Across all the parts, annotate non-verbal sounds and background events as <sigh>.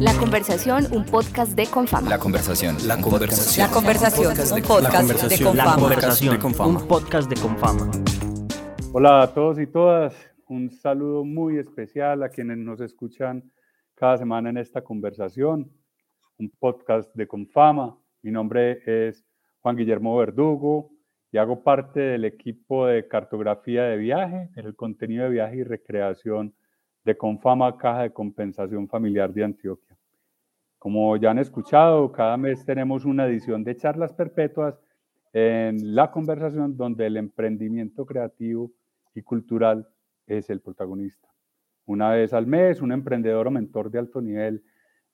La conversación, un podcast de Confama. La conversación. La conversación. La conversación, un podcast de Confama. La conversación, un podcast de Confama. Hola a todos y todas. Un saludo muy especial a quienes nos escuchan cada semana en esta conversación, un podcast de Confama. Mi nombre es Juan Guillermo Verdugo y hago parte del equipo de cartografía de viaje, el contenido de viaje y recreación de Confama Caja de Compensación Familiar de Antioquia. Como ya han escuchado, cada mes tenemos una edición de charlas perpetuas en la conversación donde el emprendimiento creativo y cultural es el protagonista. Una vez al mes, un emprendedor o mentor de alto nivel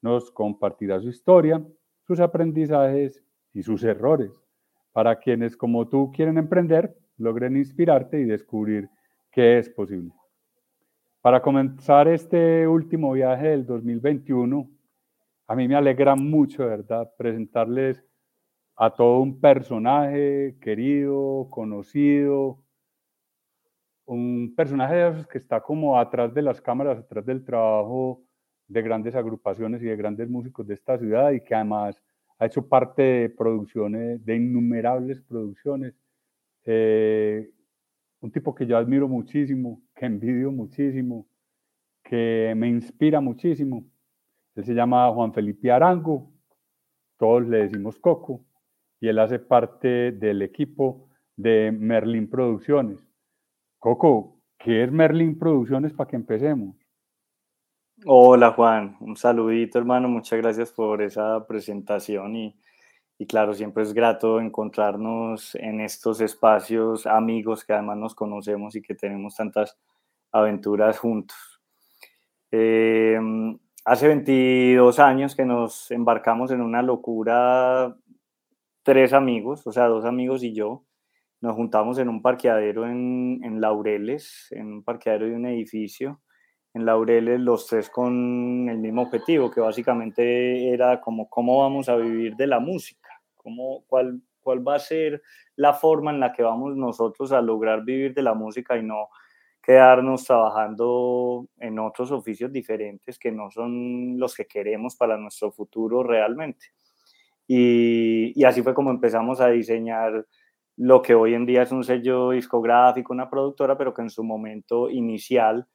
nos compartirá su historia, sus aprendizajes y sus errores para quienes como tú quieren emprender, logren inspirarte y descubrir qué es posible. Para comenzar este último viaje del 2021, a mí me alegra mucho, ¿verdad?, presentarles a todo un personaje querido, conocido, un personaje que está como atrás de las cámaras, atrás del trabajo de grandes agrupaciones y de grandes músicos de esta ciudad y que además ha hecho parte de producciones, de innumerables producciones. Eh, un tipo que yo admiro muchísimo, que envidio muchísimo, que me inspira muchísimo. Él se llama Juan Felipe Arango, todos le decimos Coco, y él hace parte del equipo de Merlin Producciones. Coco, ¿qué es Merlin Producciones para que empecemos? Hola Juan, un saludito hermano, muchas gracias por esa presentación y, y, claro, siempre es grato encontrarnos en estos espacios, amigos que además nos conocemos y que tenemos tantas aventuras juntos. Eh, hace 22 años que nos embarcamos en una locura, tres amigos, o sea, dos amigos y yo, nos juntamos en un parqueadero en, en Laureles, en un parqueadero de un edificio. En Laureles los tres con el mismo objetivo, que básicamente era como cómo vamos a vivir de la música, cómo, cuál, cuál va a ser la forma en la que vamos nosotros a lograr vivir de la música y no quedarnos trabajando en otros oficios diferentes que no son los que queremos para nuestro futuro realmente. Y, y así fue como empezamos a diseñar lo que hoy en día es un sello discográfico, una productora, pero que en su momento inicial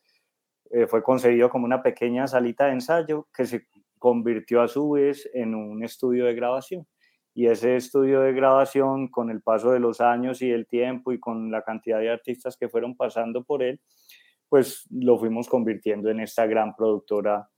eh, fue concebido como una pequeña salita de ensayo que se convirtió a su vez en un estudio de grabación. Y ese estudio de grabación, con el paso de los años y el tiempo y con la cantidad de artistas que fueron pasando por él, pues lo fuimos convirtiendo en esta gran productora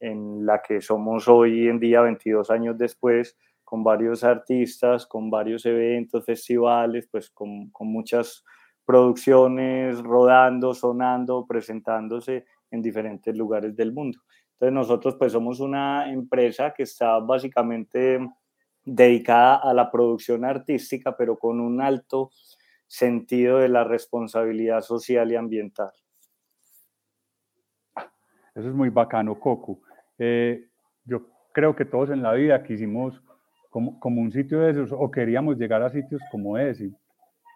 en la que somos hoy en día, 22 años después, con varios artistas, con varios eventos, festivales, pues con, con muchas producciones rodando, sonando, presentándose en diferentes lugares del mundo. Entonces nosotros pues somos una empresa que está básicamente dedicada a la producción artística, pero con un alto sentido de la responsabilidad social y ambiental. Eso es muy bacano, Coco. Eh, yo creo que todos en la vida quisimos como, como, un sitio de esos o queríamos llegar a sitios como ese.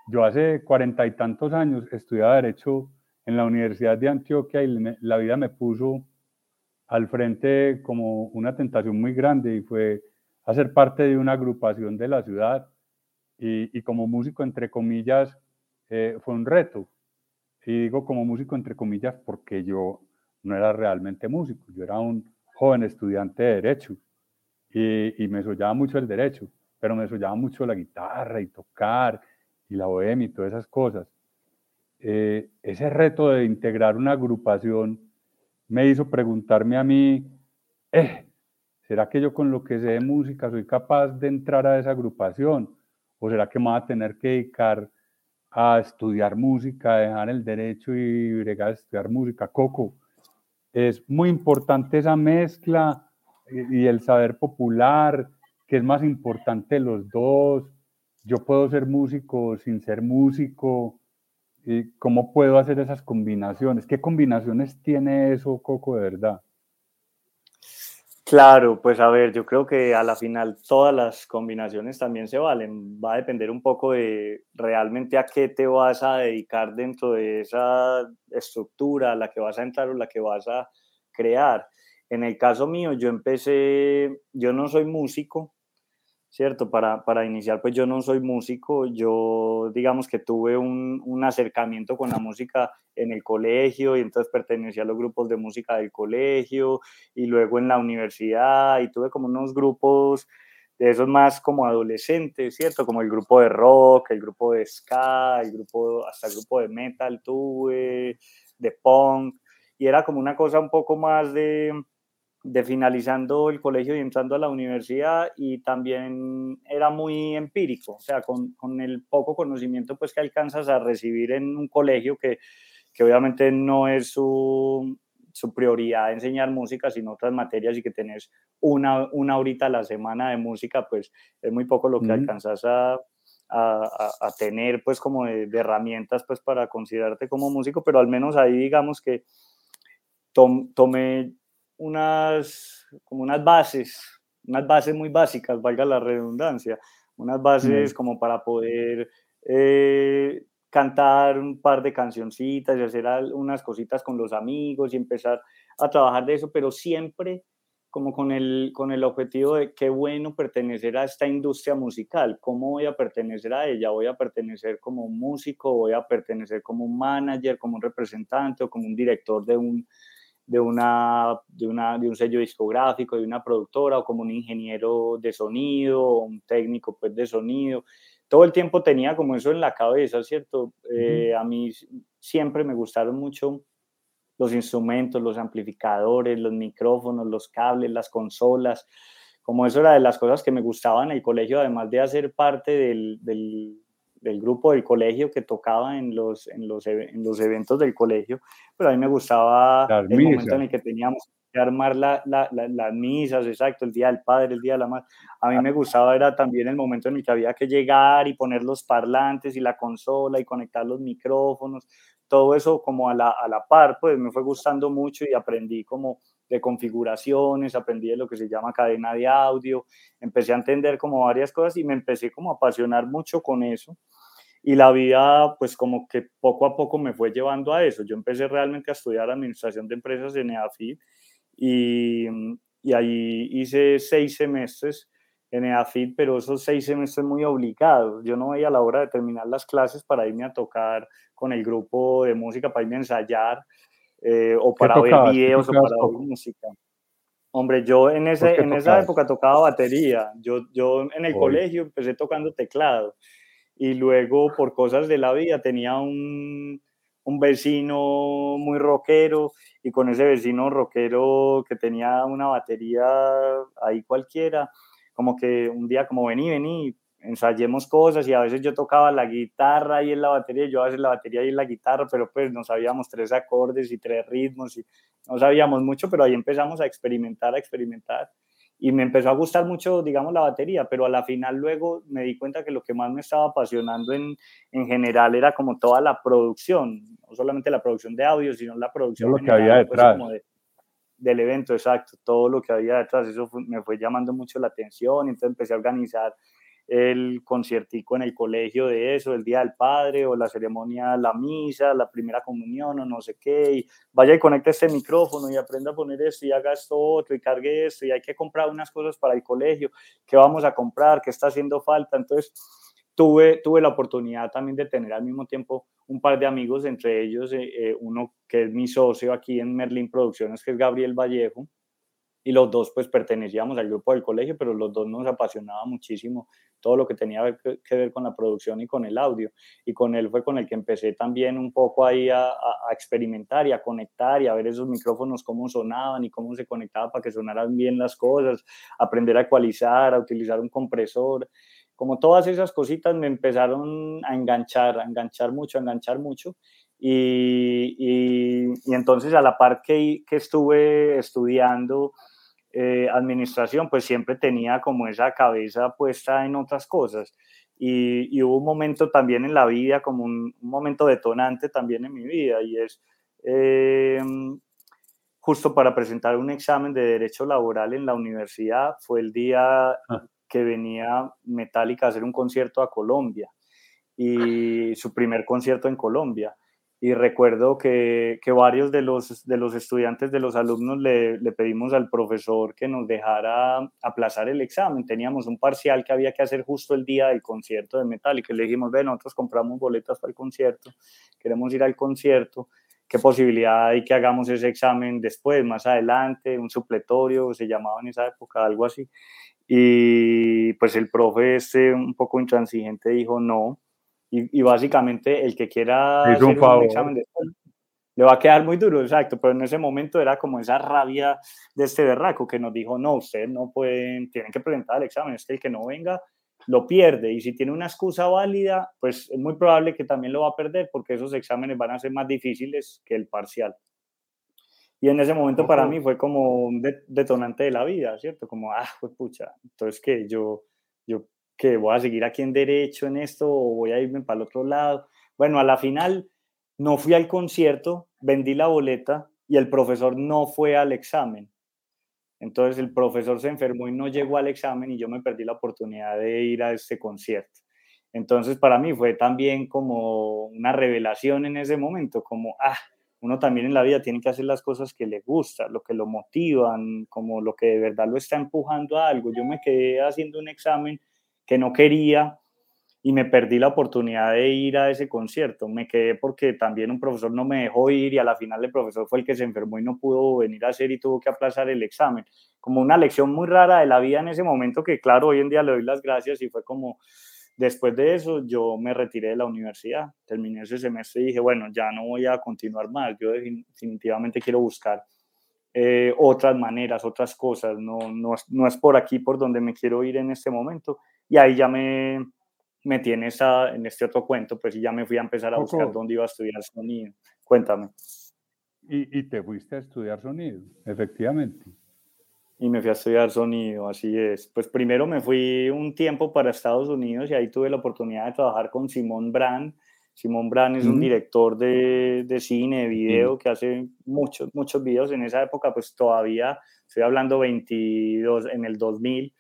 Yo hace cuarenta y tantos años estudiaba Derecho en la Universidad de Antioquia y la vida me puso al frente como una tentación muy grande y fue hacer parte de una agrupación de la ciudad y, como músico, entre comillas, eh, fue un reto. Y digo como músico, entre comillas, porque yo no era realmente músico, yo era un joven estudiante de derecho y, y me soñaba mucho el derecho, pero me soñaba mucho la guitarra y tocar y la bohemia y todas esas cosas. Eh, ese reto de integrar una agrupación me hizo preguntarme a mí, eh, ¿será que yo con lo que sé de música soy capaz de entrar a esa agrupación? ¿O será que me voy a tener que dedicar a estudiar música, dejar el derecho y a estudiar música? Coco, es muy importante esa mezcla y el saber popular, que es más importante los dos. Yo puedo ser músico sin ser músico ¿Cómo puedo hacer esas combinaciones? ¿Qué combinaciones tiene eso, Coco, de verdad? Claro, pues a ver, yo creo que a la final todas las combinaciones también se valen. Va a depender un poco de realmente a qué te vas a dedicar dentro de esa estructura, la que vas a entrar o la que vas a crear. En el caso mío, yo empecé, yo no soy músico, ¿cierto? Para, para iniciar, pues yo no soy músico, yo digamos que tuve un, un, acercamiento con la música en el colegio y entonces pertenecía a los grupos de música del colegio y luego en la universidad y tuve como unos grupos de esos más como adolescentes, ¿cierto? Como el grupo de rock, el grupo de ska, el grupo, hasta el grupo de metal tuve, de punk, y era como una cosa un poco más de, de finalizando el colegio y entrando a la universidad y también era muy empírico, o sea, con, con, el poco conocimiento pues que alcanzas a recibir en un colegio que, que obviamente no es su, su, prioridad enseñar música, sino otras materias y que tenés una, una horita a la semana de música, pues es muy poco lo que alcanzas a, a, a, tener pues como de, de, herramientas pues para considerarte como músico, pero al menos ahí digamos que tom, tomé unas, como unas bases, unas bases muy básicas, valga la redundancia, unas bases como para poder eh, cantar un par de cancioncitas y hacer unas cositas con los amigos y empezar a trabajar de eso, pero siempre como con el, con el objetivo de qué bueno pertenecer a esta industria musical, cómo voy a pertenecer a ella, voy a pertenecer como un músico, voy a pertenecer como un manager, como un representante o como un director de un, de, una, de, una, de un sello discográfico, de una productora o como un ingeniero de sonido o un técnico pues, de sonido. Todo el tiempo tenía como eso en la cabeza, ¿cierto? Eh, a mí siempre me gustaron mucho los instrumentos, los amplificadores, los micrófonos, los cables, las consolas. Como eso era de las cosas que me gustaban en el colegio, además de hacer parte del, del del grupo del colegio que tocaba en los, en los, en los eventos del colegio, pero a mí me gustaba el momento en el que teníamos que armar la, la, las misas, exacto, el Día del Padre, el Día de la Madre. A mí me gustaba era también el momento en el que había que llegar y poner los parlantes y la consola y conectar los micrófonos, todo eso como a la, a la par, pues me fue gustando mucho y aprendí como de configuraciones, aprendí de lo que se llama cadena de audio, empecé a entender como varias cosas y me empecé como a apasionar mucho con eso. Y la vida, pues como que poco a poco me fue llevando a eso. Yo empecé realmente a estudiar administración de empresas en EAFID y, y ahí hice seis semestres en EAFID, pero esos seis semestres muy obligados. Yo no veía la hora de terminar las clases para irme a tocar con el grupo de música, para irme a ensayar eh, o para ver videos o para oír música. Hombre, yo en, ese, en esa época tocaba batería. Yo, yo en el colegio empecé tocando teclado. Y luego por cosas de la vida tenía un, un vecino muy rockero. Y con ese vecino rockero que tenía una batería ahí cualquiera, como que un día como vení, vení, ensayemos cosas y a veces yo tocaba la guitarra y en la batería, yo a veces la batería y en la guitarra, pero pues no sabíamos tres acordes y tres ritmos y no sabíamos mucho, pero ahí empezamos a experimentar, a experimentar y me empezó a gustar mucho, digamos, la batería, pero a la final luego me di cuenta que lo que más me estaba apasionando en, en general era como toda la producción, no solamente la producción de audio, sino la producción lo que había pues, detrás. de, del evento, exacto, todo lo que había detrás, eso me fue llamando mucho la atención, entonces empecé a organizar el conciertico en el colegio de eso, el Día del Padre o la ceremonia, la misa, la primera comunión o no sé qué, y vaya y conecte este micrófono y aprenda a poner esto y haga esto otro y cargue esto y hay que comprar unas cosas para el colegio, ¿qué vamos a comprar? ¿Qué está haciendo falta? Entonces, tuve, tuve la oportunidad también de tener al mismo tiempo un par de amigos, entre ellos eh, eh, uno que es mi socio aquí en Merlin Producciones, que es Gabriel Vallejo, y los dos pues pertenecíamos al grupo del colegio, pero los dos nos apasionaba muchísimo todo lo que tenía que ver con la producción y con el audio. Y con él fue con el que empecé también un poco ahí a, a experimentar y a conectar y a ver esos micrófonos cómo sonaban y cómo se conectaba para que sonaran bien las cosas, aprender a ecualizar, a utilizar un compresor. Como todas esas cositas me empezaron a enganchar, a enganchar mucho, a enganchar mucho. Y, y, y entonces a la par que, que estuve estudiando, eh, administración, pues siempre tenía como esa cabeza puesta en otras cosas. Y, hubo un momento también en la vida, como un, momento detonante también en mi vida, y es eh, justo para presentar un examen de derecho laboral en la universidad, fue el día ah. que venía Metallica a hacer un concierto a Colombia, y su primer concierto en Colombia. Y recuerdo que, que, varios de los, de los estudiantes, de los alumnos, le, le, pedimos al profesor que nos dejara aplazar el examen. Teníamos un parcial que había que hacer justo el día del concierto de metal y que le dijimos, ve, nosotros compramos boletas para el concierto, queremos ir al concierto, ¿qué posibilidad hay que hagamos ese examen después, más adelante, un supletorio, se llamaba en esa época, algo así? Y pues el profe este un poco intransigente dijo, no, y, básicamente el que quiera hacer un, examen después le va a quedar muy duro, exacto, pero en ese momento era como esa rabia de este berraco que nos dijo, no, ustedes no pueden, tienen que presentar el examen, es que el que no venga lo pierde y si tiene una excusa válida, pues es muy probable que también lo va a perder porque esos exámenes van a ser más difíciles que el parcial. Y en ese momento para mí fue como un detonante de la vida, ¿cierto? Como, ah, pues pucha, entonces que yo, yo que voy a seguir aquí en derecho en esto o voy a irme para el otro lado. Bueno, a la final no fui al concierto, vendí la boleta y el profesor no fue al examen. Entonces el profesor se enfermó y no llegó al examen y yo me perdí la oportunidad de ir a este concierto. Entonces para mí fue también como una revelación en ese momento, como, ah, uno también en la vida tiene que hacer las cosas que le gusta, lo que lo motivan, como lo que de verdad lo está empujando a algo. Yo me quedé haciendo un examen que no quería y me perdí la oportunidad de ir a ese concierto. Me quedé porque también un profesor no me dejó ir y a la final el profesor fue el que se enfermó y no pudo venir a hacer y tuvo que aplazar el examen. Como una lección muy rara de la vida en ese momento que claro, hoy en día le doy las gracias y fue como, después de eso yo me retiré de la universidad, terminé ese semestre y dije, bueno, ya no voy a continuar más, yo definitivamente quiero buscar eh, otras maneras, otras cosas, no, no, no es por aquí por donde me quiero ir en este momento y ahí ya me metí en, esa, en este otro cuento, pues y ya me fui a empezar a buscar dónde iba a estudiar sonido. Cuéntame. Y, y, te fuiste a estudiar sonido, efectivamente. Y me fui a estudiar sonido, así es. Pues primero me fui un tiempo para Estados Unidos y ahí tuve la oportunidad de trabajar con Simón Brand. Simón Brand es un director de, de, cine, de video, que hace muchos, muchos videos. En esa época, pues todavía, estoy hablando 22, en el 2000,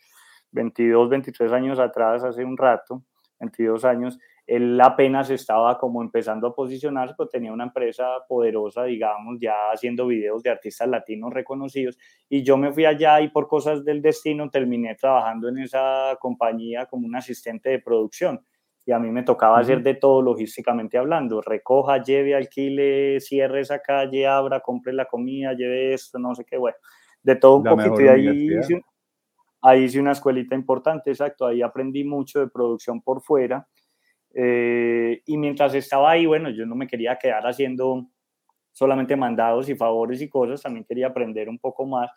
22, 23 años atrás, hace un rato, 22 años, él apenas estaba como empezando a posicionarse, pero tenía una empresa poderosa, digamos, ya haciendo videos de artistas latinos reconocidos. Y yo me fui allá y por cosas del destino terminé trabajando en esa compañía como un asistente de producción. Y a mí me tocaba hacer de todo logísticamente hablando. Recoja, lleve, alquile, cierre esa calle, abra, compre la comida, lleve esto, no sé qué, bueno. De todo un poquito. Y ahí Ahí hice una escuelita importante, exacto, ahí aprendí mucho de producción por fuera. Eh, y mientras estaba ahí, bueno, yo no me quería quedar haciendo solamente mandados y favores y cosas, también quería aprender un poco más.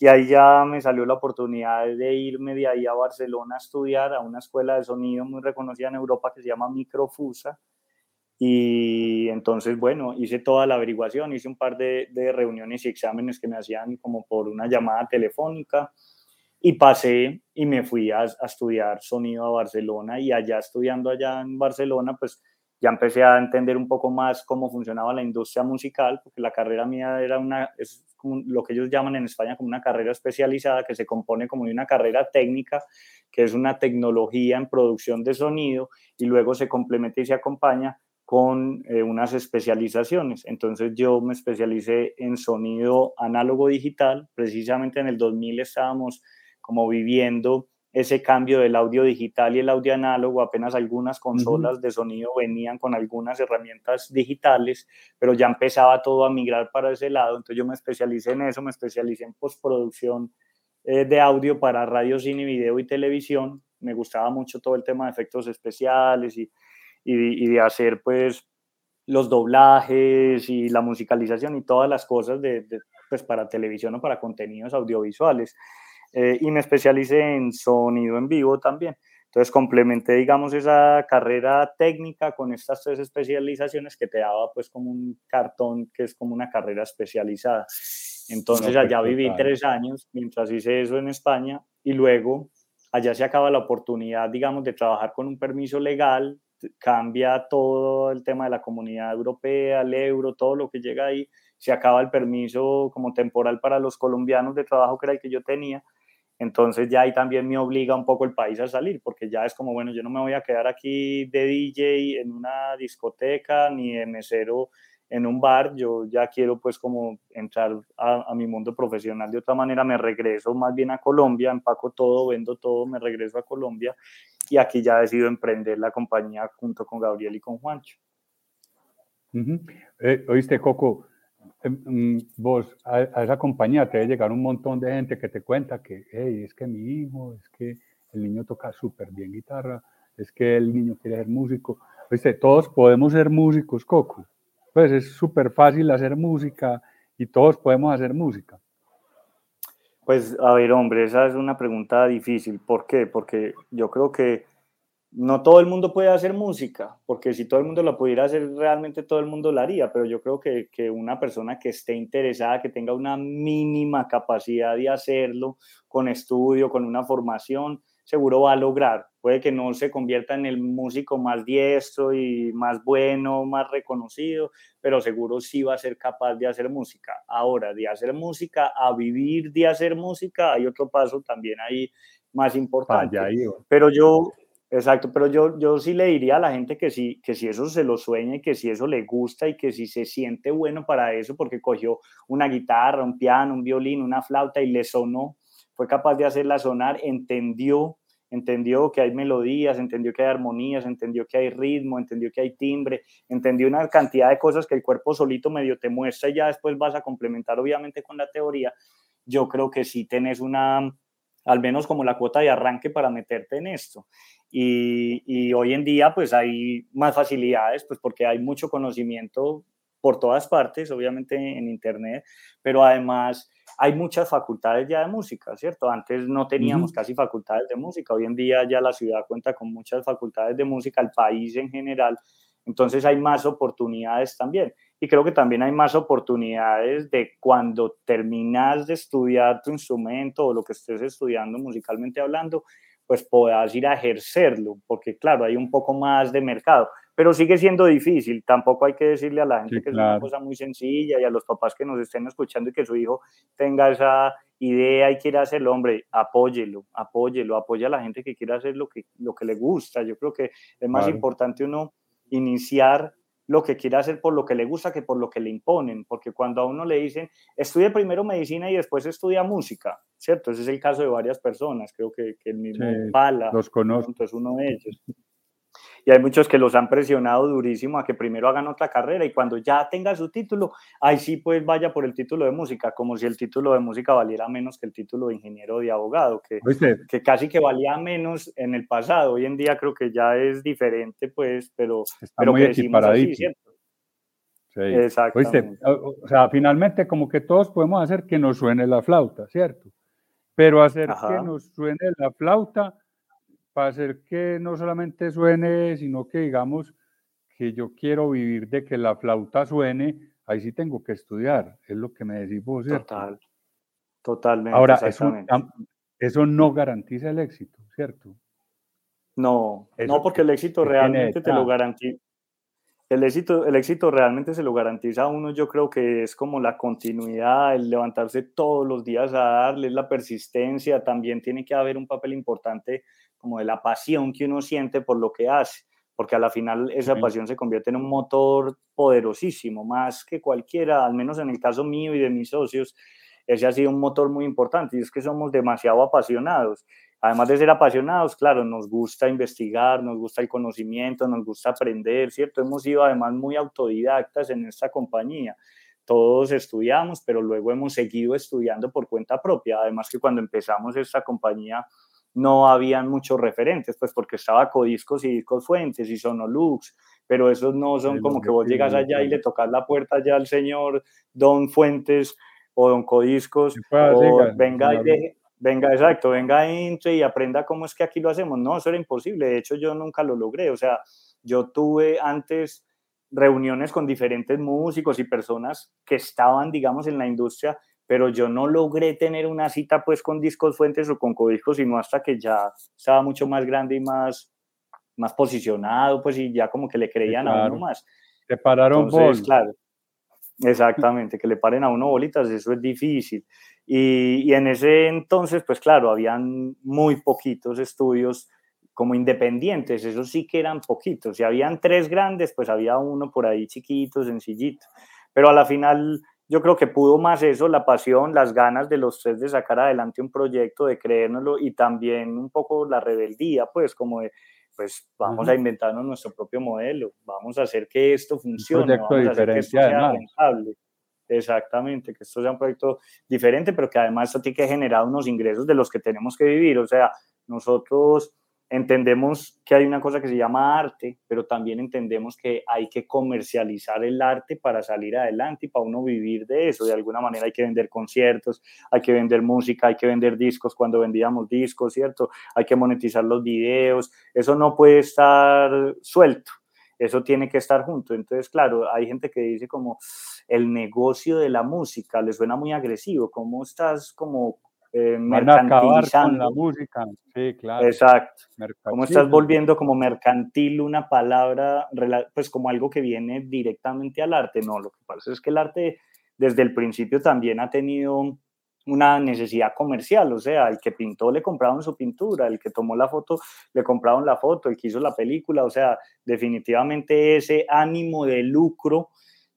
Y ahí ya me salió la oportunidad de irme de ahí a Barcelona a estudiar a una escuela de sonido muy reconocida en Europa que se llama Microfusa. Y entonces, bueno, hice toda la averiguación, hice un par de, de reuniones y exámenes que me hacían como por una llamada telefónica y pasé y me fui a, estudiar sonido a Barcelona y allá estudiando allá en Barcelona, pues ya empecé a entender un poco más cómo funcionaba la industria musical, porque la carrera mía era una, es como lo que ellos llaman en España como una carrera especializada, que se compone como de una carrera técnica, que es una tecnología en producción de sonido, y luego se complementa y se acompaña con eh, unas especializaciones. Entonces yo me especialicé en sonido análogo digital, precisamente en el 2000 estábamos como viviendo ese cambio del audio digital y el audio análogo, apenas algunas consolas de sonido venían con algunas herramientas digitales, pero ya empezaba todo a migrar para ese lado, entonces yo me especialicé en eso, me especialicé en postproducción eh, de audio para radio, cine, video y televisión, me gustaba mucho todo el tema de efectos especiales y, y, de hacer pues los doblajes y la musicalización y todas las cosas de, pues para televisión o para contenidos audiovisuales. Eh, y me especialicé en sonido en vivo también. Entonces complementé, digamos, esa carrera técnica con estas tres especializaciones que te daba pues como un cartón que es como una carrera especializada. Entonces allá viví tres años mientras hice eso en España y luego allá se acaba la oportunidad, digamos, de trabajar con un permiso legal, cambia todo el tema de la comunidad europea, el euro, todo lo que llega ahí, se acaba el permiso como temporal para los colombianos de trabajo que era el que yo tenía entonces ya ahí también me obliga un poco el país a salir, porque ya es como, bueno, yo no me voy a quedar aquí de DJ en una discoteca ni de mesero en un bar, yo ya quiero pues como entrar a, mi mundo profesional de otra manera, me regreso más bien a Colombia, empaco todo, vendo todo, me regreso a Colombia y aquí ya decido emprender la compañía junto con Gabriel y con Juancho. Eh, oíste, Coco, vos a, esa compañía te debe llegar un montón de gente que te cuenta que, hey, es que mi hijo, es que el niño toca súper bien guitarra, es que el niño quiere ser músico. Oíste, todos podemos ser músicos, Coco pues es súper fácil hacer música y todos podemos hacer música. Pues a ver, hombre, esa es una pregunta difícil. ¿Por qué? Porque yo creo que no todo el mundo puede hacer música, porque si todo el mundo la pudiera hacer, realmente todo el mundo la haría, pero yo creo que, que una persona que esté interesada, que tenga una mínima capacidad de hacerlo, con estudio, con una formación, seguro va a lograr. Puede que no se convierta en el músico más diestro y más bueno, más reconocido, pero seguro sí va a ser capaz de hacer música. Ahora, de hacer música a vivir de hacer música, hay otro paso también ahí más importante. pero yo, exacto, pero yo, yo sí le diría a la gente que sí, que si eso se lo sueña y que si eso le gusta y que si se siente bueno para eso, porque cogió una guitarra, un piano, un violín, una flauta y le sonó fue capaz de hacerla sonar, entendió, entendió que hay melodías, entendió que hay armonías, entendió que hay ritmo, entendió que hay timbre, entendió una cantidad de cosas que el cuerpo solito medio te muestra y ya después vas a complementar obviamente con la teoría. Yo creo que sí tenés una, al menos como la cuota de arranque para meterte en esto. Y, y, hoy en día pues hay más facilidades, pues porque hay mucho conocimiento por todas partes, obviamente en Internet, pero además hay muchas facultades ya de música, ¿cierto? Antes no teníamos casi facultades de música, hoy en día ya la ciudad cuenta con muchas facultades de música, el país en general, entonces hay más oportunidades también. Y creo que también hay más oportunidades de cuando terminas de estudiar tu instrumento o lo que estés estudiando musicalmente hablando, pues puedas ir a ejercerlo, porque claro, hay un poco más de mercado pero sigue siendo difícil. Tampoco hay que decirle a la gente que es una cosa muy sencilla y a los papás que nos estén escuchando y que su hijo tenga esa idea y quiera hacerlo, hombre, apóyelo, apóyelo, apoya a la gente que quiera hacer lo que, lo que le gusta. Yo creo que es más importante uno iniciar lo que quiera hacer por lo que le gusta que por lo que le imponen, porque cuando a uno le dicen, estudie primero medicina y después estudia música, ¿cierto? Ese es el caso de varias personas, creo que, el mismo Pala los conozco. es uno de ellos y hay muchos que los han presionado durísimo a que primero hagan otra carrera y cuando ya tenga su título, ahí sí pues vaya por el título de música, como si el título de música valiera menos que el título de ingeniero o de abogado, que, que casi que valía menos en el pasado. Hoy en día creo que ya es diferente, pues, pero, Está pero muy equiparadito. Sí. Exactamente. O sea, finalmente como que todos podemos hacer que nos suene la flauta, ¿cierto? Pero hacer que nos suene la flauta para hacer que no solamente suene, sino que digamos que yo quiero vivir de que la flauta suene, ahí sí tengo que estudiar, es lo que me decís vos. ¿cierto? Total, totalmente. Ahora, eso, eso, no garantiza el éxito, ¿cierto? No, no porque el éxito realmente te lo garantiza. El éxito, el éxito realmente se lo garantiza a uno, yo creo que es como la continuidad, el levantarse todos los días a darle, la persistencia, también tiene que haber un papel importante como de la pasión que uno siente por lo que hace, porque a la final esa pasión se convierte en un motor poderosísimo, más que cualquiera, al menos en el caso mío y de mis socios, ese ha sido un motor muy importante y es que somos demasiado apasionados. Además de ser apasionados, claro, nos gusta investigar, nos gusta el conocimiento, nos gusta aprender, ¿cierto? Hemos sido además muy autodidactas en esta compañía. Todos estudiamos, pero luego hemos seguido estudiando por cuenta propia. Además que cuando empezamos esta compañía, no habían muchos referentes, pues porque estaba Codiscos y Discos Fuentes y Sonolux, pero esos no son como que vos llegas allá y le tocas la puerta ya al señor Don Fuentes o Don Codiscos, o venga y venga, exacto, venga, entre y aprenda cómo es que aquí lo hacemos. No, eso era imposible, de hecho yo nunca lo logré, o sea, yo tuve antes reuniones con diferentes músicos y personas que estaban, digamos, en la industria, pero yo no logré tener una cita pues con Discos Fuentes o con Codiscos, sino hasta que ya estaba mucho más grande y más, más posicionado, pues y ya como que le creían a uno más. Te pararon Entonces, claro, exactamente, que le paren a uno bolitas, eso es difícil. Y, y, en ese entonces, pues claro, habían muy poquitos estudios como independientes, eso sí que eran poquitos. Si habían tres grandes, pues había uno por ahí chiquito, sencillito. Pero a la final yo creo que pudo más eso, la pasión, las ganas de los tres de sacar adelante un proyecto, de creérnoslo y también un poco la rebeldía, pues como de, pues vamos a inventarnos nuestro propio modelo, vamos a hacer que esto funcione, vamos a hacer que esto sea rentable. Exactamente, que esto sea un proyecto diferente, pero que además esto tiene que generar unos ingresos de los que tenemos que vivir. O sea, nosotros entendemos que hay una cosa que se llama arte, pero también entendemos que hay que comercializar el arte para salir adelante y para uno vivir de eso. De alguna manera hay que vender conciertos, hay que vender música, hay que vender discos cuando vendíamos discos, ¿cierto? Hay que monetizar los videos. Eso no puede estar suelto, eso tiene que estar junto. Entonces, claro, hay gente que dice como el negocio de la música, le suena muy agresivo, ¿cómo estás como eh, mercantilizando. la música, sí, claro. Exacto. ¿Cómo estás volviendo como mercantil una palabra, pues como algo que viene directamente al arte? No, lo que pasa es que el arte desde el principio también ha tenido una necesidad comercial, o sea, el que pintó le compraron su pintura, el que tomó la foto le compraron la foto, el que hizo la película, o sea, definitivamente ese ánimo de lucro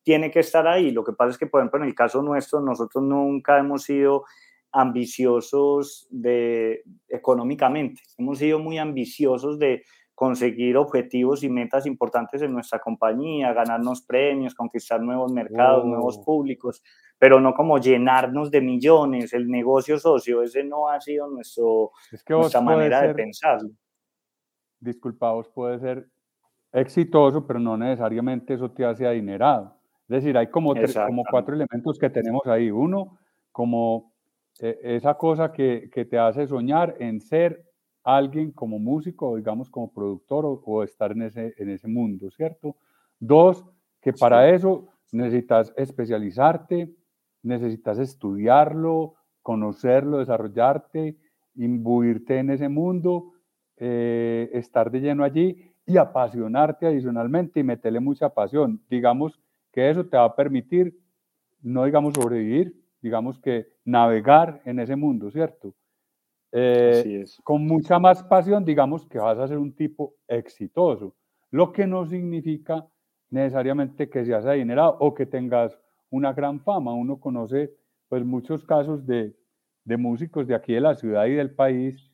tiene que estar ahí. Lo que pasa es que, por ejemplo, en el caso nuestro, nosotros nunca hemos sido ambiciosos de, económicamente. Hemos sido muy ambiciosos de conseguir objetivos y metas importantes en nuestra compañía, ganarnos premios, conquistar nuevos mercados, nuevos oh. públicos, pero no como llenarnos de millones. El negocio socio, ese no ha sido nuestro, nuestra manera de pensarlo. Disculpa, vos puede ser exitoso, pero no necesariamente eso te hace adinerado. Es decir, hay como, como cuatro elementos que tenemos ahí. Uno, como esa cosa que, que, te hace soñar en ser alguien como músico, digamos como productor o, estar en ese, en ese mundo, ¿cierto? Dos, que para eso necesitas especializarte, necesitas estudiarlo, conocerlo, desarrollarte, imbuirte en ese mundo, eh, estar de lleno allí y apasionarte adicionalmente y meterle mucha pasión. Digamos que eso te va a permitir, no digamos sobrevivir, digamos que navegar en ese mundo, ¿cierto? Eh, con mucha más pasión, digamos que vas a ser un tipo exitoso, lo que no significa necesariamente que seas adinerado o que tengas una gran fama. Uno conoce pues muchos casos de, de músicos de aquí de la ciudad y del país,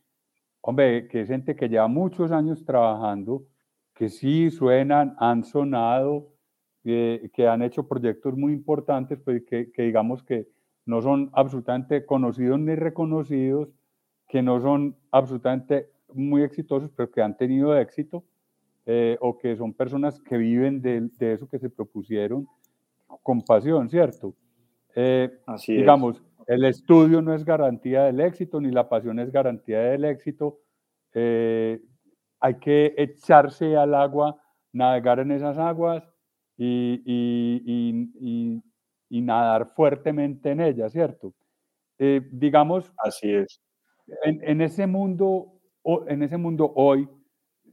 hombre, que es gente que lleva muchos años trabajando, que sí suenan, han sonado, que han hecho proyectos muy importantes, pues que, que digamos que no son absolutamente conocidos ni reconocidos, que no son absolutamente muy exitosos, pero que han tenido éxito, eh, o que son personas que viven de, de, eso que se propusieron con pasión, ¿cierto? Eh, Así digamos, el estudio no es garantía del éxito, ni la pasión es garantía del éxito. Eh, hay que echarse al agua, navegar en esas aguas y, y, y, y nadar fuertemente en ella, ¿cierto? Eh, digamos, así es. En, en, ese mundo, en ese mundo hoy,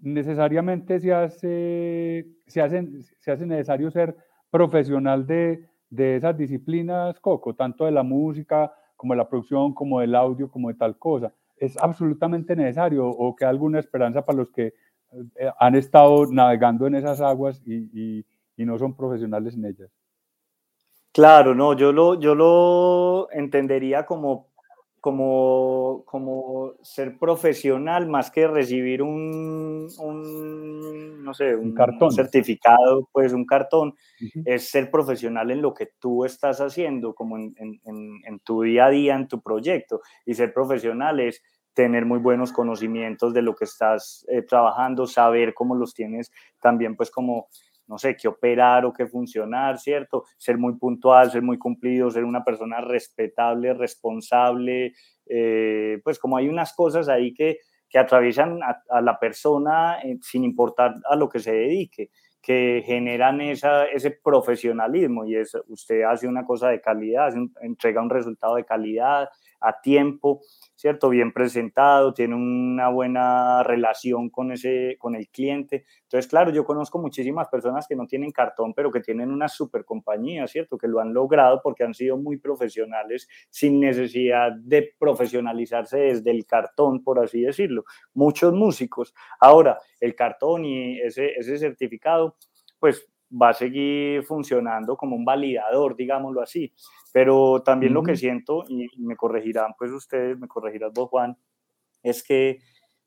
necesariamente se hace, se hace, se hace necesario ser profesional de, de esas disciplinas, Coco, tanto de la música como de la producción, como del audio, como de tal cosa. ¿Es absolutamente necesario o queda alguna esperanza para los que eh, han estado navegando en esas aguas y, y, y no son profesionales en ellas? Claro, no, yo lo, yo lo entendería como, como, como ser profesional más que recibir un, un no sé, un, cartón. certificado, pues un cartón, es ser profesional en lo que tú estás haciendo, como en, en, en, tu día a día, en tu proyecto. Y ser profesional es tener muy buenos conocimientos de lo que estás eh, trabajando, saber cómo los tienes también, pues como no sé, qué operar o qué funcionar, ¿cierto? Ser muy puntual, ser muy cumplido, ser una persona respetable, responsable, eh, pues como hay unas cosas ahí que, que atraviesan a, la persona eh, sin importar a lo que se dedique que generan esa, ese profesionalismo y es, usted hace una cosa de calidad, entrega un resultado de calidad, a tiempo, ¿cierto? Bien presentado, tiene una buena relación con, ese, con el cliente. Entonces, claro, yo conozco muchísimas personas que no tienen cartón, pero que tienen una super compañía, ¿cierto? Que lo han logrado porque han sido muy profesionales sin necesidad de profesionalizarse desde el cartón, por así decirlo. Muchos músicos. Ahora, el cartón y ese, ese certificado, pues va a seguir funcionando como un validador, digámoslo así. Pero también lo que siento, y me corregirán pues ustedes, me corregirás vos Juan, es que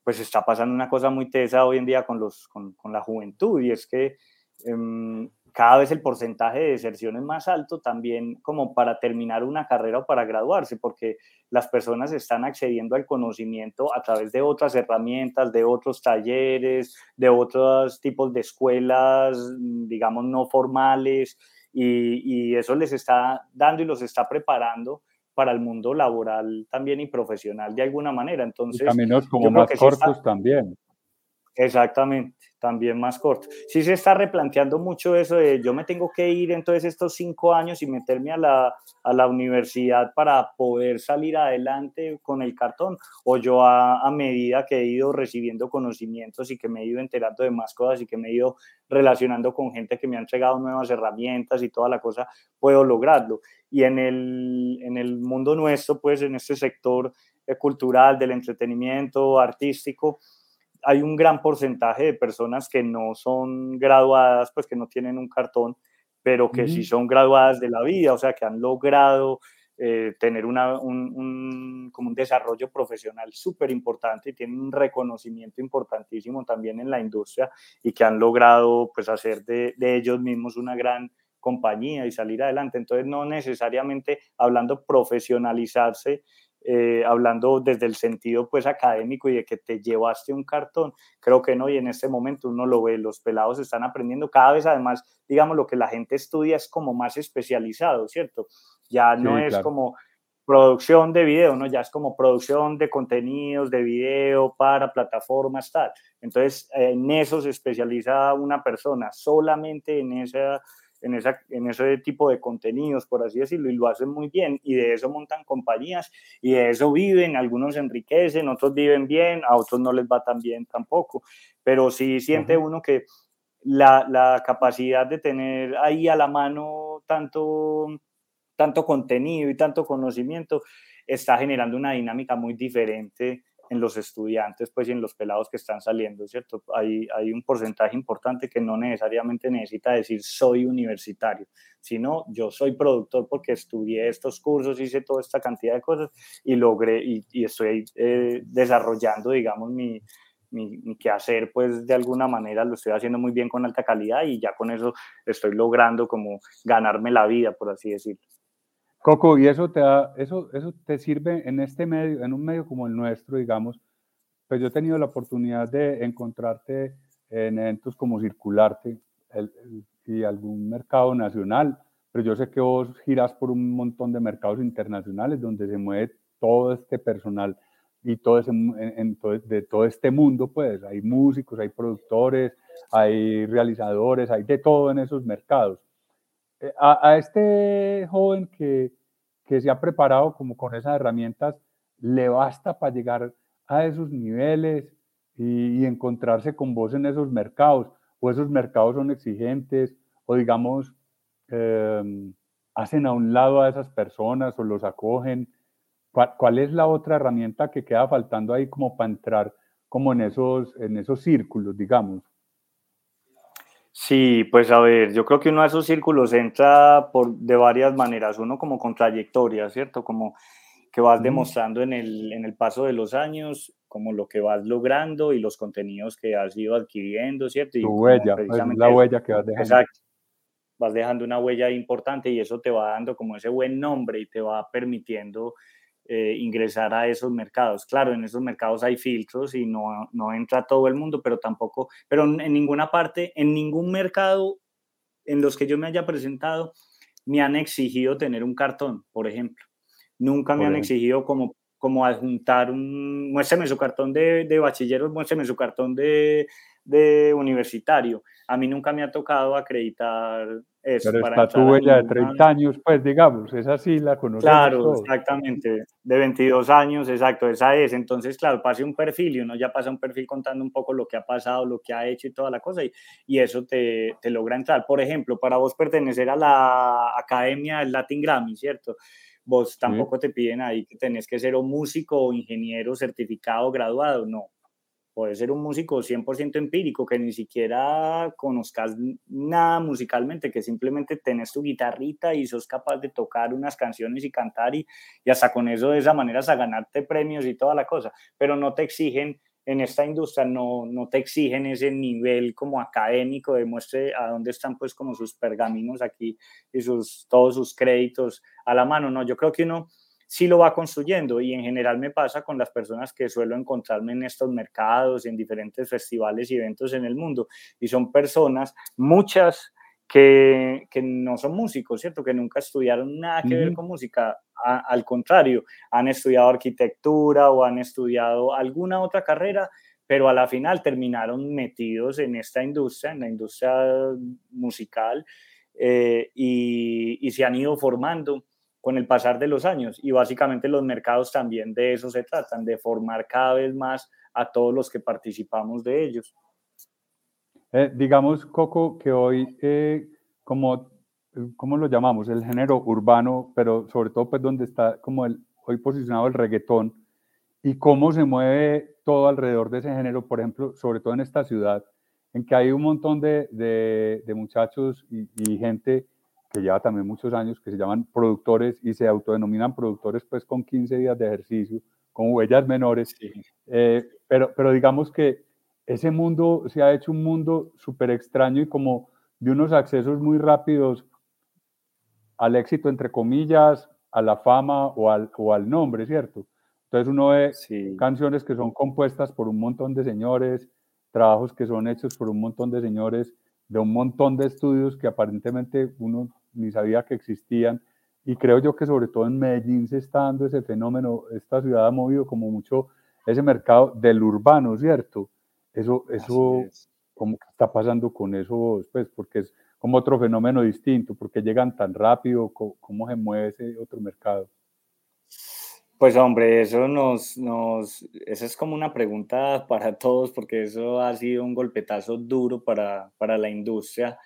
pues está pasando una cosa muy tesa hoy en día con, los, con, con la juventud y es que em, cada vez el porcentaje de deserción es más alto también como para terminar una carrera o para graduarse, porque las personas están accediendo al conocimiento a través de otras herramientas, de otros talleres, de otros tipos de escuelas, digamos, no formales, y, y eso les está dando y los está preparando para el mundo laboral también y profesional de alguna manera. Entonces, caminos como más cortos también. Exactamente, también más corto. Sí se está replanteando mucho eso de yo me tengo que ir entonces estos cinco años y meterme a la, a la universidad para poder salir adelante con el cartón o yo a, a, medida que he ido recibiendo conocimientos y que me he ido enterando de más cosas y que me he ido relacionando con gente que me ha entregado nuevas herramientas y toda la cosa, puedo lograrlo. Y en el, en el mundo nuestro, pues en este sector eh, cultural, del entretenimiento, artístico, hay un gran porcentaje de personas que no son graduadas, pues que no tienen un cartón, pero que sí son graduadas de la vida, o sea, que han logrado eh, tener una, un, como un desarrollo profesional súper importante y tienen un reconocimiento importantísimo también en la industria y que han logrado pues hacer de, de ellos mismos una gran compañía y salir adelante. Entonces, no necesariamente hablando profesionalizarse eh, hablando desde el sentido pues académico y de que te llevaste un cartón, creo que no, y en este momento uno lo ve, los pelados están aprendiendo cada vez además, digamos, lo que la gente estudia es como más especializado, ¿cierto? Ya no es como producción de video, ¿no? Ya es como producción de contenidos de video para plataformas, tal. Entonces, en eso se especializa una persona, solamente en esa en, esa, en ese tipo de contenidos, por así decirlo, y lo hacen muy bien, y de eso montan compañías, y de eso viven, algunos enriquecen, otros viven bien, a otros no les va tan bien tampoco, pero sí siente uno que la, la, capacidad de tener ahí a la mano tanto, tanto contenido y tanto conocimiento está generando una dinámica muy diferente en los estudiantes, pues y en los pelados que están saliendo, ¿cierto? Hay, hay un porcentaje importante que no necesariamente necesita decir soy universitario, sino yo soy productor porque estudié estos cursos, hice toda esta cantidad de cosas y logré y, estoy eh, desarrollando, digamos, mi, mi, mi, quehacer, pues de alguna manera lo estoy haciendo muy bien con alta calidad y ya con eso estoy logrando como ganarme la vida, por así decirlo. Coco, y eso te da, eso, eso te sirve en este medio, en un medio como el nuestro, digamos, pues yo he tenido la oportunidad de encontrarte en eventos como Circularte y algún mercado nacional, pero yo sé que vos girás por un montón de mercados internacionales donde se mueve todo este personal y todo ese, en, de todo este mundo, pues hay músicos, hay productores, hay realizadores, hay de todo en esos mercados. Eh, a, este joven que, que, se ha preparado como con esas herramientas, le basta para llegar a esos niveles y, encontrarse con vos en esos mercados, o esos mercados son exigentes, o digamos, em, hacen a un lado a esas personas o los acogen. ¿Cuál, ¿Cuál, es la otra herramienta que queda faltando ahí como para entrar como en esos, en esos círculos, digamos? Sí, pues a ver, yo creo que uno de esos círculos entra por, de varias maneras. Uno como con trayectoria, ¿cierto? Como que vas demostrando en el, en el paso de los años, como lo que vas logrando y los contenidos que has ido adquiriendo, ¿cierto? Y tu huella, la huella que vas dejando. Exacto. Vas dejando una huella importante y eso te va dando como ese buen nombre y te va permitiendo eh, ingresar a esos mercados. Claro, en esos mercados hay filtros y no, no entra todo el mundo, pero tampoco, pero en ninguna parte, en ningún mercado en los que yo me haya presentado, me han exigido tener un cartón, por ejemplo. Nunca me han exigido como como adjuntar un, muéstrame su cartón de, de bachilleros, muéstrame su cartón de, de universitario. A mí nunca me ha tocado acreditar eso. Pero para está tu huella de 30 años, pues digamos, esa sí la conocemos Claro, exactamente, de 22 años, exacto, esa es. Entonces, claro, pase un perfil y uno ya pasa un perfil contando un poco lo que ha pasado, lo que ha hecho y toda la cosa, y, y eso te, te logra entrar. Por ejemplo, para vos pertenecer a la Academia del Latin Grammy, ¿cierto? Vos tampoco te piden ahí que tenés que ser o músico o ingeniero certificado, graduado, no puede ser un músico 100% empírico, que ni siquiera conozcas nada musicalmente, que simplemente tenés tu guitarrita y sos capaz de tocar unas canciones y cantar y, y hasta con eso de esa manera a ganarte premios y toda la cosa, pero no te exigen en esta industria no, no te exigen ese nivel como académico, demuestre a dónde están pues como sus pergaminos aquí y sus, todos sus créditos a la mano, no, yo creo que uno sí lo va construyendo. Y en general me pasa con las personas que suelo encontrarme en estos mercados, en diferentes festivales y eventos en el mundo. Y son personas, muchas que, que no son músicos, ¿cierto? Que nunca estudiaron nada que ver con música, al contrario, han estudiado arquitectura o han estudiado alguna otra carrera, pero a la final terminaron metidos en esta industria, en la industria musical, eh, y, y se han ido formando con el pasar de los años. Y básicamente los mercados también de eso se tratan, de formar cada vez más a todos los que participamos de ellos. Eh, digamos, Coco, que hoy, eh, como, ¿cómo lo llamamos? El género urbano, pero sobre todo pues donde está como el, hoy posicionado el reggaetón y cómo se mueve todo alrededor de ese género, por ejemplo, sobre todo en esta ciudad, en que hay un montón de, de, muchachos y, y gente que lleva también muchos años, que se llaman productores y se autodenominan productores pues con 15 días de ejercicio, con huellas menores. Eh, pero, pero digamos que ese mundo se ha hecho un mundo súper extraño y como de unos accesos muy rápidos al éxito, entre comillas, a la fama o al, o al nombre, ¿cierto? Entonces uno ve canciones que son compuestas por un montón de señores, trabajos que son hechos por un montón de señores, de un montón de estudios que aparentemente uno ni sabía que existían. Y creo yo que sobre todo en Medellín se está dando ese fenómeno, esta ciudad ha movido como mucho ese mercado del urbano, ¿cierto? Eso, eso, como que está pasando con eso, pues, porque es como otro fenómeno distinto, porque llegan tan rápido, cómo, se mueve ese otro mercado. Pues hombre, eso nos, nos, esa es como una pregunta <laughs> para todos, porque eso ha sido un golpetazo duro para, para la industria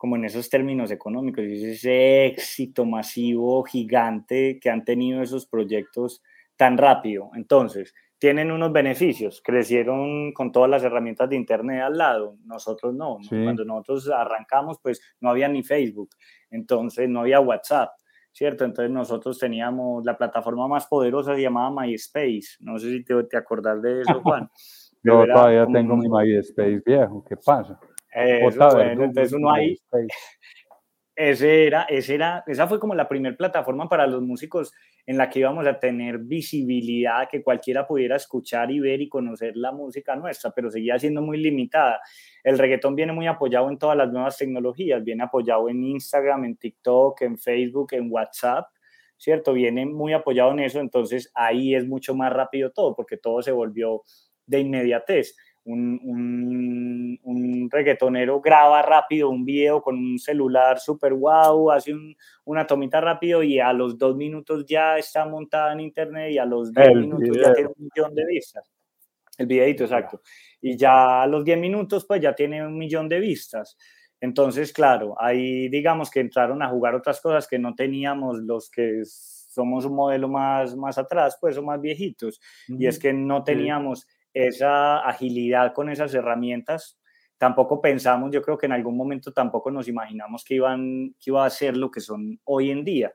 como en esos términos económicos, y ese éxito masivo, gigante que han tenido esos proyectos tan rápido. Entonces, tienen unos beneficios, crecieron con todas las herramientas de Internet al lado, nosotros no. Cuando nosotros arrancamos, pues no había ni Facebook, entonces no había WhatsApp, ¿cierto? Entonces nosotros teníamos la plataforma más poderosa se llamaba MySpace, no sé si te, te acordás de eso, <laughs> Juan. Yo todavía tengo mi MySpace viejo, ¿qué pasa? Entonces uno ahí, <laughs> ese era, ese era, esa fue como la primera plataforma para los músicos en la que íbamos a tener visibilidad, que cualquiera pudiera escuchar y ver y conocer la música nuestra, pero seguía siendo muy limitada. El reggaetón viene muy apoyado en todas las nuevas tecnologías, viene apoyado en Instagram, en TikTok, en Facebook, en WhatsApp, ¿cierto? Viene muy apoyado en eso, entonces ahí es mucho más rápido todo, porque todo se volvió de inmediatez un, un, reggaetonero graba rápido un video con un celular super wow, hace una tomita rápido y a los dos minutos ya está montada en internet y a los diez minutos ya tiene un millón de vistas. El videito, exacto. Y ya a los diez minutos pues ya tiene un millón de vistas. Entonces, claro, ahí digamos que entraron a jugar otras cosas que no teníamos los que somos un modelo más, más atrás, pues o más viejitos. Y es que no teníamos esa agilidad con esas herramientas. Tampoco pensamos, yo creo que en algún momento tampoco nos imaginamos que, iban, que iba a ser lo que son hoy en día.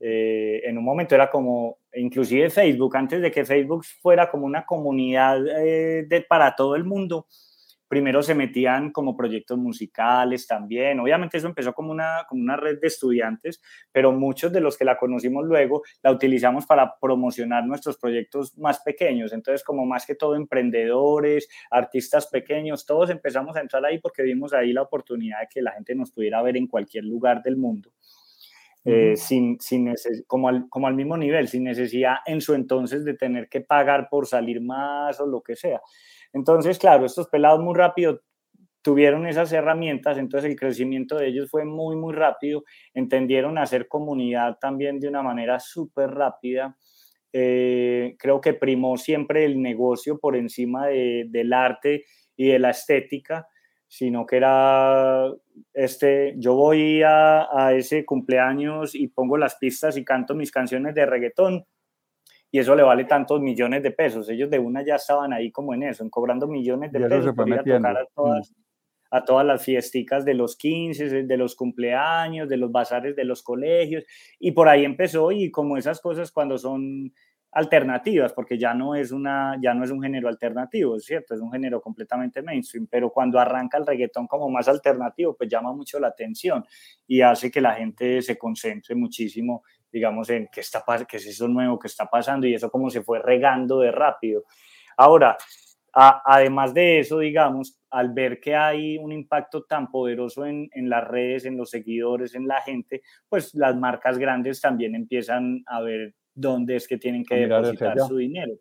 Eh, en un momento era como, inclusive Facebook, antes de que Facebook fuera como una comunidad eh, de, para todo el mundo, primero se metían como proyectos musicales también. Obviamente eso empezó como una, como una red de estudiantes, pero muchos de los que la conocimos luego la utilizamos para promocionar nuestros proyectos más pequeños. Entonces, como más que todo emprendedores, artistas pequeños, todos empezamos a entrar ahí porque vimos ahí la oportunidad de que la gente nos pudiera ver en cualquier lugar del mundo. Eh, sin, como, al, mismo nivel, sin necesidad en su entonces de tener que pagar por salir más o lo que sea. Entonces, claro, estos pelados muy rápido tuvieron esas herramientas, entonces el crecimiento de ellos fue muy, muy rápido, entendieron hacer comunidad también de una manera súper rápida. Eh, creo que primó siempre el negocio por encima de, del arte y de la estética sino que era, este, yo voy a, a, ese cumpleaños y pongo las pistas y canto mis canciones de reggaetón y eso le vale tantos millones de pesos. Ellos de una ya estaban ahí como en eso, en cobrando millones de pesos para tocar a todas, a todas las fiesticas de los 15, de los cumpleaños, de los bazares de los colegios y por ahí empezó y como esas cosas cuando son alternativas, porque ya no es una, ya no es un género alternativo, es cierto, es un género completamente mainstream, pero cuando arranca el reggaetón como más alternativo, pues llama mucho la atención y hace que la gente se concentre muchísimo, digamos, en qué está qué es eso nuevo que está pasando y eso como se fue regando de rápido. Ahora, además de eso, digamos, al ver que hay un impacto tan poderoso en, en, las redes, en los seguidores, en la gente, pues las marcas grandes también empiezan a ver dónde es que tienen que depositar su dinero.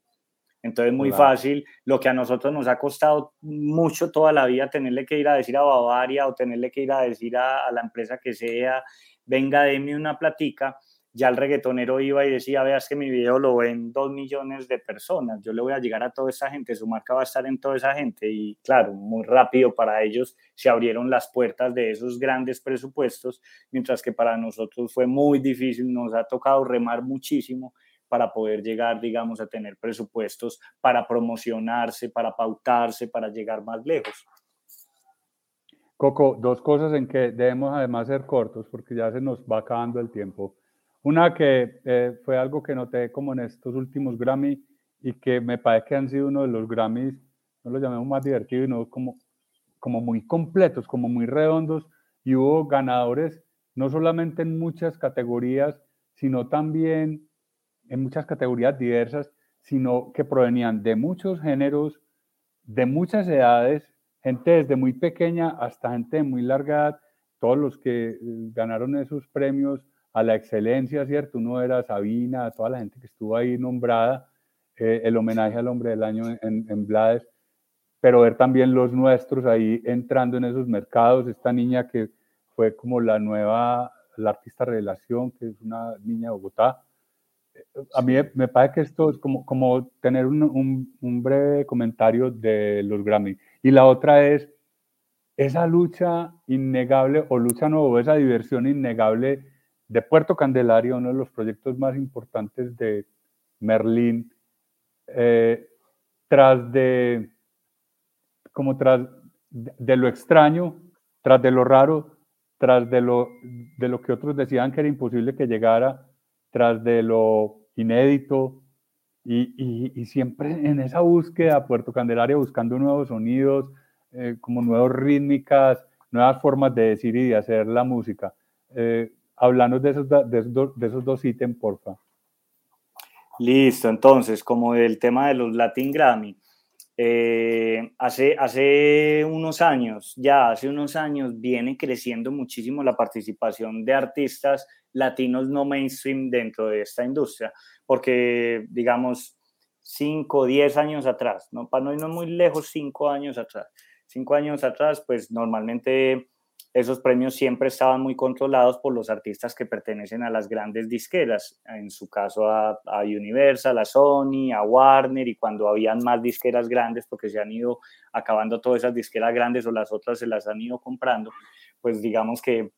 Entonces, muy fácil, lo que a nosotros nos ha costado mucho toda la vida, tenerle que ir a decir a Bavaria o tenerle que ir a decir a, la empresa que sea, venga, deme una platica, ya el reggaetonero iba y decía, veas que mi video lo ven dos millones de personas, yo le voy a llegar a toda esa gente, su marca va a estar en toda esa gente y claro, muy rápido para ellos se abrieron las puertas de esos grandes presupuestos, mientras que para nosotros fue muy difícil, nos ha tocado remar muchísimo para poder llegar, digamos, a tener presupuestos para promocionarse, para pautarse, para llegar más lejos. Coco, dos cosas en que debemos además ser cortos porque ya se nos va acabando el tiempo. Una que eh, fue algo que noté como en estos últimos Grammy y que me parece que han sido uno de los Grammys, no lo llamemos más divertidos, sino como como muy completos, como muy redondos, y hubo ganadores no solamente en muchas categorías, sino también en muchas categorías diversas, sino que provenían de muchos géneros, de muchas edades, gente desde muy pequeña hasta gente de muy larga edad, todos los que eh, ganaron esos premios a la excelencia, ¿cierto? Uno era Sabina, toda la gente que estuvo ahí nombrada, eh, el homenaje al hombre del año en, en Blades, pero ver también los nuestros ahí entrando en esos mercados, esta niña que fue como la nueva, la artista revelación, que es una niña de Bogotá. A mí me parece que esto es como, como tener un, un, breve comentario de los Grammy. Y la otra es esa lucha innegable, o lucha no, o esa diversión innegable de Puerto Candelaria, uno de los proyectos más importantes de Merlín, eh, tras de como tras de lo extraño, tras de lo raro, tras de lo, de lo que otros decían que era imposible que llegara, tras de lo inédito, y, y, siempre en esa búsqueda, Puerto Candelaria buscando nuevos sonidos, eh, como nuevas rítmicas, nuevas formas de decir y de hacer la música. Eh, hablando de esos, de, esos, de esos dos ítems, porfa. Listo, entonces, como del tema de los Latin Grammy, eh, hace, hace unos años, ya hace unos años, viene creciendo muchísimo la participación de artistas latinos no mainstream dentro de esta industria, porque digamos 5, 10 años atrás, ¿no? para no irnos muy lejos, 5 años atrás, 5 años atrás, pues normalmente esos premios siempre estaban muy controlados por los artistas que pertenecen a las grandes disqueras, en su caso a, Universal, a Sony, a Warner, y cuando habían más disqueras grandes, porque se han ido acabando todas esas disqueras grandes o las otras se las han ido comprando, pues digamos que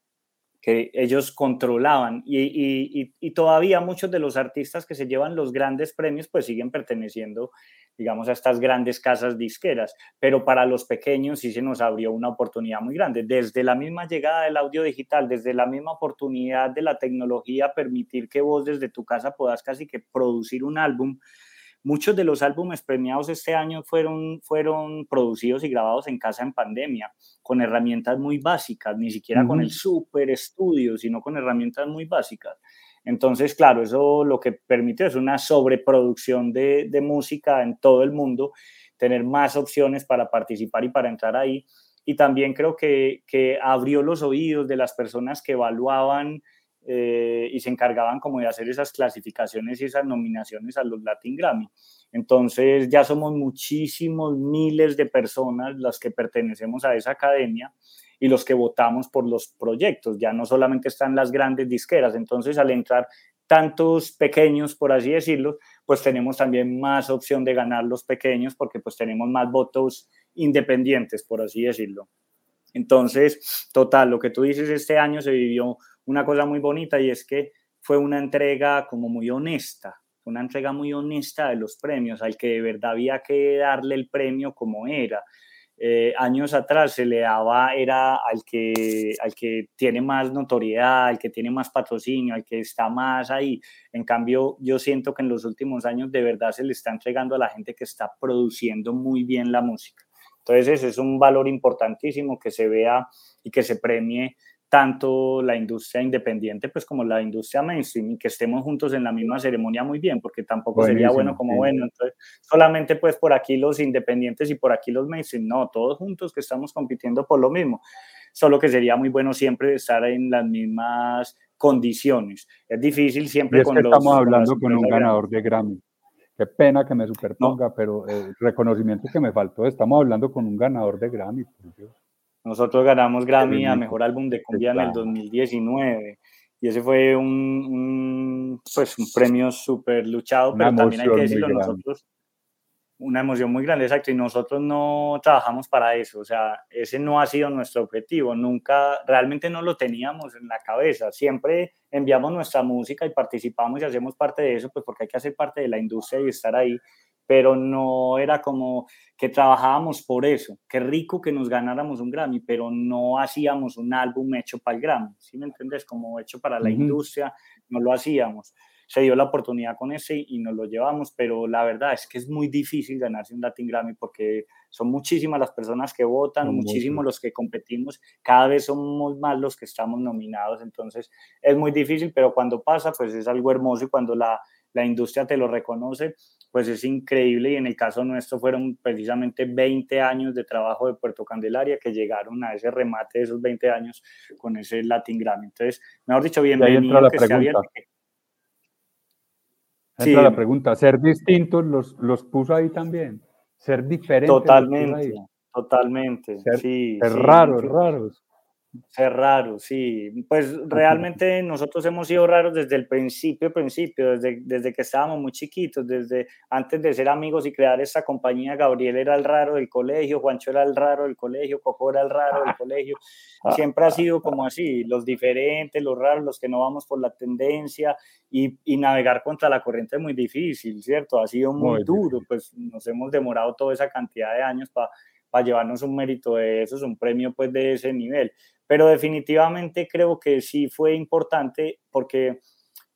que ellos controlaban. Y, y, todavía muchos de los artistas que se llevan los grandes premios pues siguen perteneciendo digamos a estas grandes casas disqueras. Pero para los pequeños sí se nos abrió una oportunidad muy grande. Desde la misma llegada del audio digital desde la misma oportunidad de la tecnología permitir que vos desde tu casa puedas casi que producir un álbum Muchos de los álbumes premiados este año fueron, fueron producidos y grabados en casa en pandemia, con herramientas muy básicas, ni siquiera con el super estudio, sino con herramientas muy básicas. Entonces, claro, eso lo que permite es una sobreproducción de, de música en todo el mundo, tener más opciones para participar y para entrar ahí. Y también creo que, que abrió los oídos de las personas que evaluaban eh, y se encargaban como de hacer esas clasificaciones y esas nominaciones a los Latin Grammy. Entonces ya somos muchísimos miles de personas las que pertenecemos a esa academia y los que votamos por los proyectos. Ya no solamente están las grandes disqueras. Entonces al entrar tantos pequeños, por así decirlo, pues tenemos también más opción de ganar los pequeños porque pues tenemos más votos independientes, por así decirlo. Entonces, total, lo que tú dices, este año se vivió una cosa muy bonita y es que fue una entrega como muy honesta, una entrega muy honesta de los premios, al que de verdad había que darle el premio como era. Eh, años atrás se le daba, era al que, al que tiene más notoriedad, al que tiene más patrocinio, al que está más ahí. En cambio, yo siento que en los últimos años de verdad se le está entregando a la gente que está produciendo muy bien la música. Entonces, ese es un valor importantísimo que se vea y que se premie tanto la industria independiente pues como la industria mainstream y que estemos juntos en la misma ceremonia muy bien, porque tampoco sería bueno como bueno. Entonces, solamente pues por aquí los independientes y por aquí los mainstream, no, todos juntos que estamos compitiendo por lo mismo. Solo que sería muy bueno siempre estar en las mismas condiciones. Es difícil siempre y es que Estamos hablando con, un ganador de Grammy. Qué pena que me superponga, pero el reconocimiento que me faltó, estamos hablando con un ganador de Grammy, por Dios. Nosotros ganamos Grammy a Mejor Álbum de Cumbia en el 2019 y ese fue un, pues, un premio súper luchado, pero también hay que decirlo, nosotros, una emoción muy grande, exacto, y nosotros no trabajamos para eso, o sea, ese no ha sido nuestro objetivo, nunca, realmente no lo teníamos en la cabeza, siempre enviamos nuestra música y participamos y hacemos parte de eso, pues porque hay que hacer parte de la industria y estar ahí, pero no era como que trabajábamos por eso. Qué rico que nos ganáramos un Grammy, pero no hacíamos un álbum hecho para el Grammy, ¿sí me entiendes? Como hecho para la industria, no lo hacíamos. Se dio la oportunidad con ese y nos lo llevamos, pero la verdad es que es muy difícil ganarse un Latin Grammy porque son muchísimas las personas que votan, muchísimos los que competimos, cada vez somos más los que estamos nominados, entonces es muy difícil, pero cuando pasa, pues es algo hermoso y cuando la, la industria te lo reconoce, pues es increíble y en el caso nuestro fueron precisamente 20 años de trabajo de Puerto Candelaria que llegaron a ese remate de esos 20 años con ese Latin Grammy. Entonces, mejor dicho, bienvenido la que pregunta. Entra la pregunta, ¿ser distintos los, los puso ahí también? ¿Ser diferentes? Totalmente, totalmente. Ser, sí, ser raros, raros. Ser raro, sí. Pues realmente nosotros hemos sido raros desde el principio, principio, desde, desde que estábamos muy chiquitos, desde antes de ser amigos y crear esta compañía, Gabriel era el raro del colegio, Juancho era el raro del colegio, Coco era el raro del <laughs> colegio. Ah. Siempre ha sido como así, los diferentes, los raros, los que no vamos por la tendencia y, y navegar contra la corriente es muy difícil, ¿cierto? Ha sido muy, duro, pues nos hemos demorado toda esa cantidad de años para para llevarnos un mérito de eso, es un premio pues de ese nivel. Pero definitivamente creo que sí fue importante porque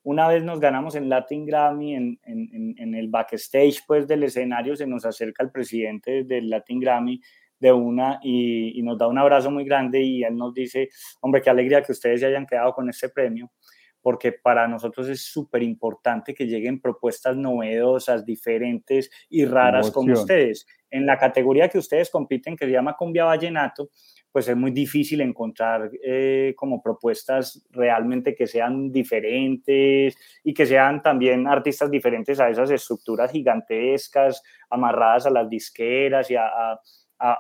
una vez nos ganamos en Latin Grammy, en, en, en, el backstage pues del escenario, se nos acerca el presidente del Latin Grammy de una y, y, nos da un abrazo muy grande y él nos dice, hombre, qué alegría que ustedes se hayan quedado con este premio, porque para nosotros es súper importante que lleguen propuestas novedosas, diferentes y raras como ustedes. En la categoría que ustedes compiten, que se llama Cumbia Vallenato, pues es muy difícil encontrar eh, como propuestas realmente que sean diferentes y que sean también artistas diferentes a esas estructuras gigantescas, amarradas a las disqueras y a, a,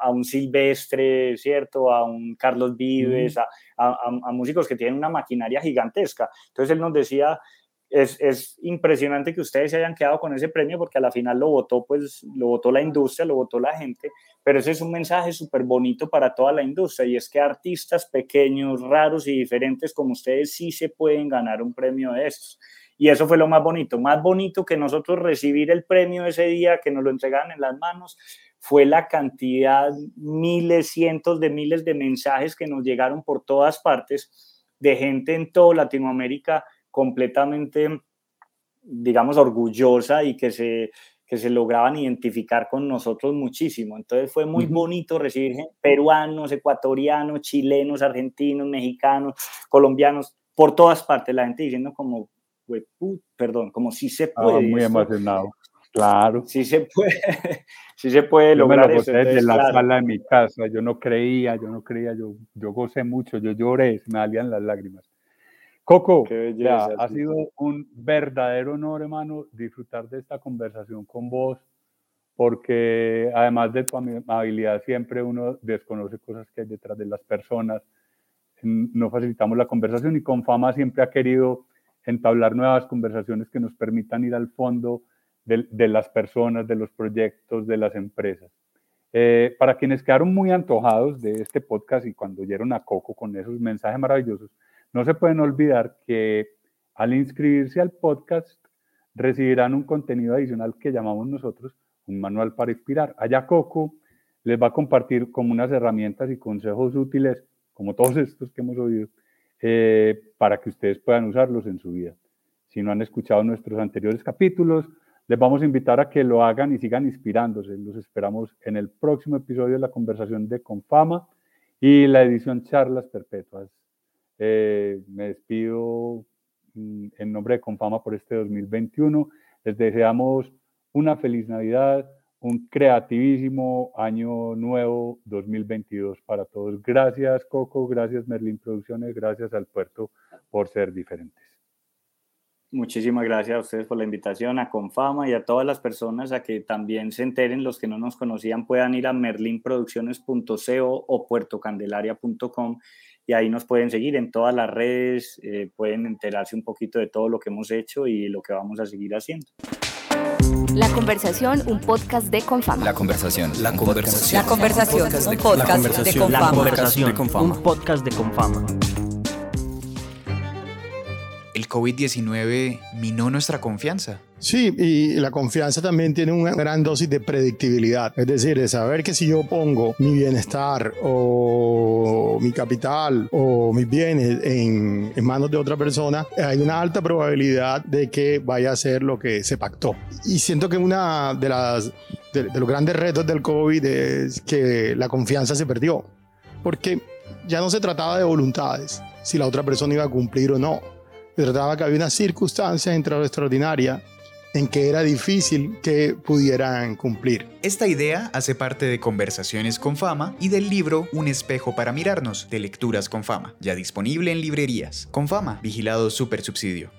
un Silvestre, ¿cierto? A un Carlos Vives, a, a, músicos que tienen una maquinaria gigantesca. Entonces él nos decía, es, es, impresionante que ustedes se hayan quedado con ese premio porque a la final lo votó, pues, lo votó la industria, lo votó la gente, pero ese es un mensaje súper bonito para toda la industria y es que artistas pequeños, raros y diferentes como ustedes sí se pueden ganar un premio de estos. Y eso fue lo más bonito, más bonito que nosotros recibir el premio ese día, que nos lo entregaban en las manos, fue la cantidad, miles, cientos de miles de mensajes que nos llegaron por todas partes de gente en toda Latinoamérica completamente, digamos, orgullosa y que se, que se lograban identificar con nosotros muchísimo. Entonces fue muy bonito recibir peruanos, ecuatorianos, chilenos, argentinos, mexicanos, colombianos, por todas partes, la gente diciendo como, perdón, como si se ah, puede. muy emocionado. Claro. Sí se puede, <laughs> sí se puede lograr eso. desde la sala de mi casa, yo no creía, yo no creía, yo, yo gocé mucho, yo lloré, me salían las lágrimas. Coco, ha sido un verdadero honor, hermano, disfrutar de esta conversación con vos, porque además de tu amabilidad, siempre uno desconoce cosas que hay detrás de las personas. No facilitamos la conversación y con fama siempre ha querido entablar nuevas conversaciones que nos permitan ir al fondo de, las personas, de los proyectos, de las empresas. Eh, para quienes quedaron muy antojados de este podcast y cuando oyeron a Coco con esos mensajes maravillosos, no se pueden olvidar que al inscribirse al podcast recibirán un contenido adicional que llamamos nosotros un manual para inspirar. Allá Coco les va a compartir como unas herramientas y consejos útiles, como todos estos que hemos oído, eh, para que ustedes puedan usarlos en su vida. Si no han escuchado nuestros anteriores capítulos, les vamos a invitar a que lo hagan y sigan inspirándose. Los esperamos en el próximo episodio de la conversación de Confama y la edición Charlas Perpetuas. Eh, me despido mm, en nombre de Confama por este 2021. Les deseamos una feliz Navidad, un creativísimo año nuevo 2022 para todos. Gracias Coco, gracias Merlin Producciones, gracias al puerto por ser diferentes. Muchísimas gracias a ustedes por la invitación, a Confama y a todas las personas a que también se enteren, los que no nos conocían puedan ir a merlinproducciones.co o puertocandelaria.com y ahí nos pueden seguir en todas las redes, eh, pueden enterarse un poquito de todo lo que hemos hecho y lo que vamos a seguir haciendo. La conversación, un podcast de Confama. La conversación. La conversación. La conversación, un podcast de Confama. La conversación, un podcast de Confama. ¿El COVID-19 minó nuestra confianza? Sí, y la confianza también tiene una gran dosis de predictibilidad. Es decir, de saber que si yo pongo mi bienestar o mi capital o mis bienes en, manos de otra persona, hay una alta probabilidad de que vaya a ser lo que se pactó. Y siento que una de las de los grandes retos del COVID es que la confianza se perdió. Porque ya no se trataba de voluntades, si la otra persona iba a cumplir o no trataba que había una circunstancia extraordinaria en que era difícil que pudieran cumplir. Esta idea hace parte de Conversaciones con Fama y del libro Un espejo para mirarnos de Lecturas con Fama, ya disponible en librerías. Con Fama, vigilado super subsidio.